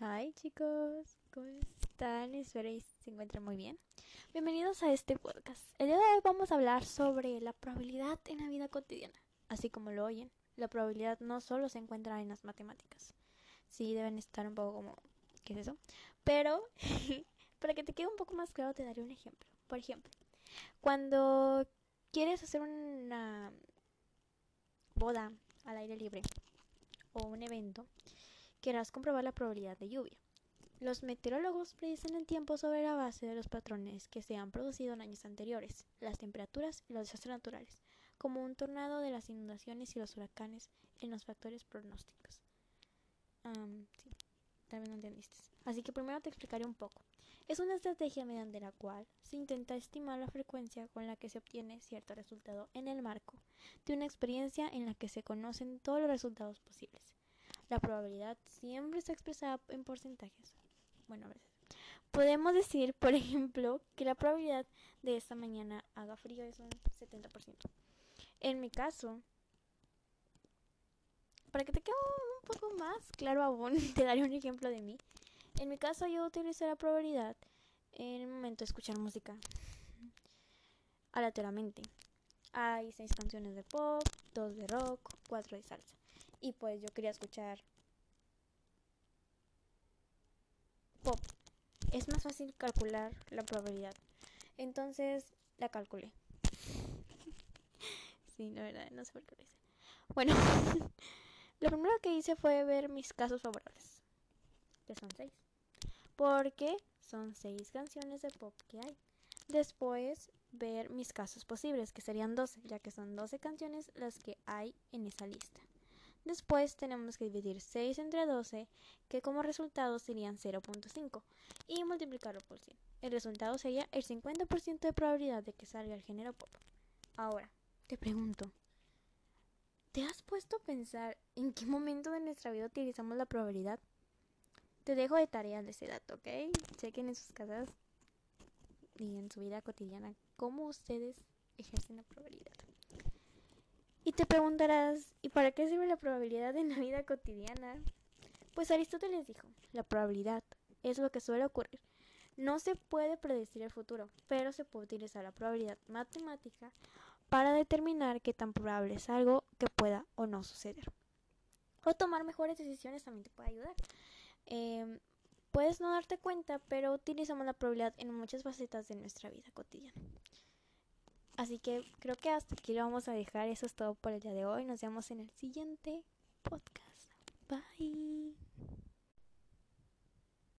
Hi chicos, ¿cómo están? Espero que se encuentren muy bien. Bienvenidos a este podcast. El día de hoy vamos a hablar sobre la probabilidad en la vida cotidiana. Así como lo oyen, la probabilidad no solo se encuentra en las matemáticas. Sí, deben estar un poco como, ¿qué es eso? Pero, para que te quede un poco más claro, te daré un ejemplo. Por ejemplo, cuando quieres hacer una boda al aire libre o un evento, querrás comprobar la probabilidad de lluvia. Los meteorólogos predicen el tiempo sobre la base de los patrones que se han producido en años anteriores, las temperaturas y los desastres naturales, como un tornado de las inundaciones y los huracanes en los factores pronósticos. sí, tal vez no entendiste. Así que primero te explicaré un poco. Es una estrategia mediante la cual se intenta estimar la frecuencia con la que se obtiene cierto resultado en el marco de una experiencia en la que se conocen todos los resultados posibles. La probabilidad siempre está expresada en porcentajes. Bueno, a veces. Podemos decir, por ejemplo, que la probabilidad de esta mañana haga frío es un 70%. En mi caso, para que te quede un poco más claro aún, te daré un ejemplo de mí. En mi caso, yo utilizo la probabilidad en el momento de escuchar música aleatoriamente. Hay seis canciones de pop, dos de rock, cuatro de salsa. Y pues yo quería escuchar pop. Es más fácil calcular la probabilidad. Entonces la calculé. sí, la verdad, no sé por qué lo hice. Bueno, lo primero que hice fue ver mis casos favorables. Que son seis. Porque son seis canciones de pop que hay. Después ver mis casos posibles, que serían 12, ya que son 12 canciones las que hay en esa lista. Después tenemos que dividir 6 entre 12, que como resultado serían 0.5, y multiplicarlo por 100. El resultado sería el 50% de probabilidad de que salga el género pop. Ahora, te pregunto, ¿te has puesto a pensar en qué momento de nuestra vida utilizamos la probabilidad? Te dejo de tarea de ese dato, ¿ok? Chequen en sus casas y en su vida cotidiana cómo ustedes ejercen la probabilidad. Y te preguntarás, ¿y para qué sirve la probabilidad en la vida cotidiana? Pues Aristóteles dijo, la probabilidad es lo que suele ocurrir. No se puede predecir el futuro, pero se puede utilizar la probabilidad matemática para determinar qué tan probable es algo que pueda o no suceder. O tomar mejores decisiones también te puede ayudar. Eh, Puedes no darte cuenta, pero utilizamos la probabilidad en muchas facetas de nuestra vida cotidiana. Así que creo que hasta aquí lo vamos a dejar. Eso es todo por el día de hoy. Nos vemos en el siguiente podcast. Bye.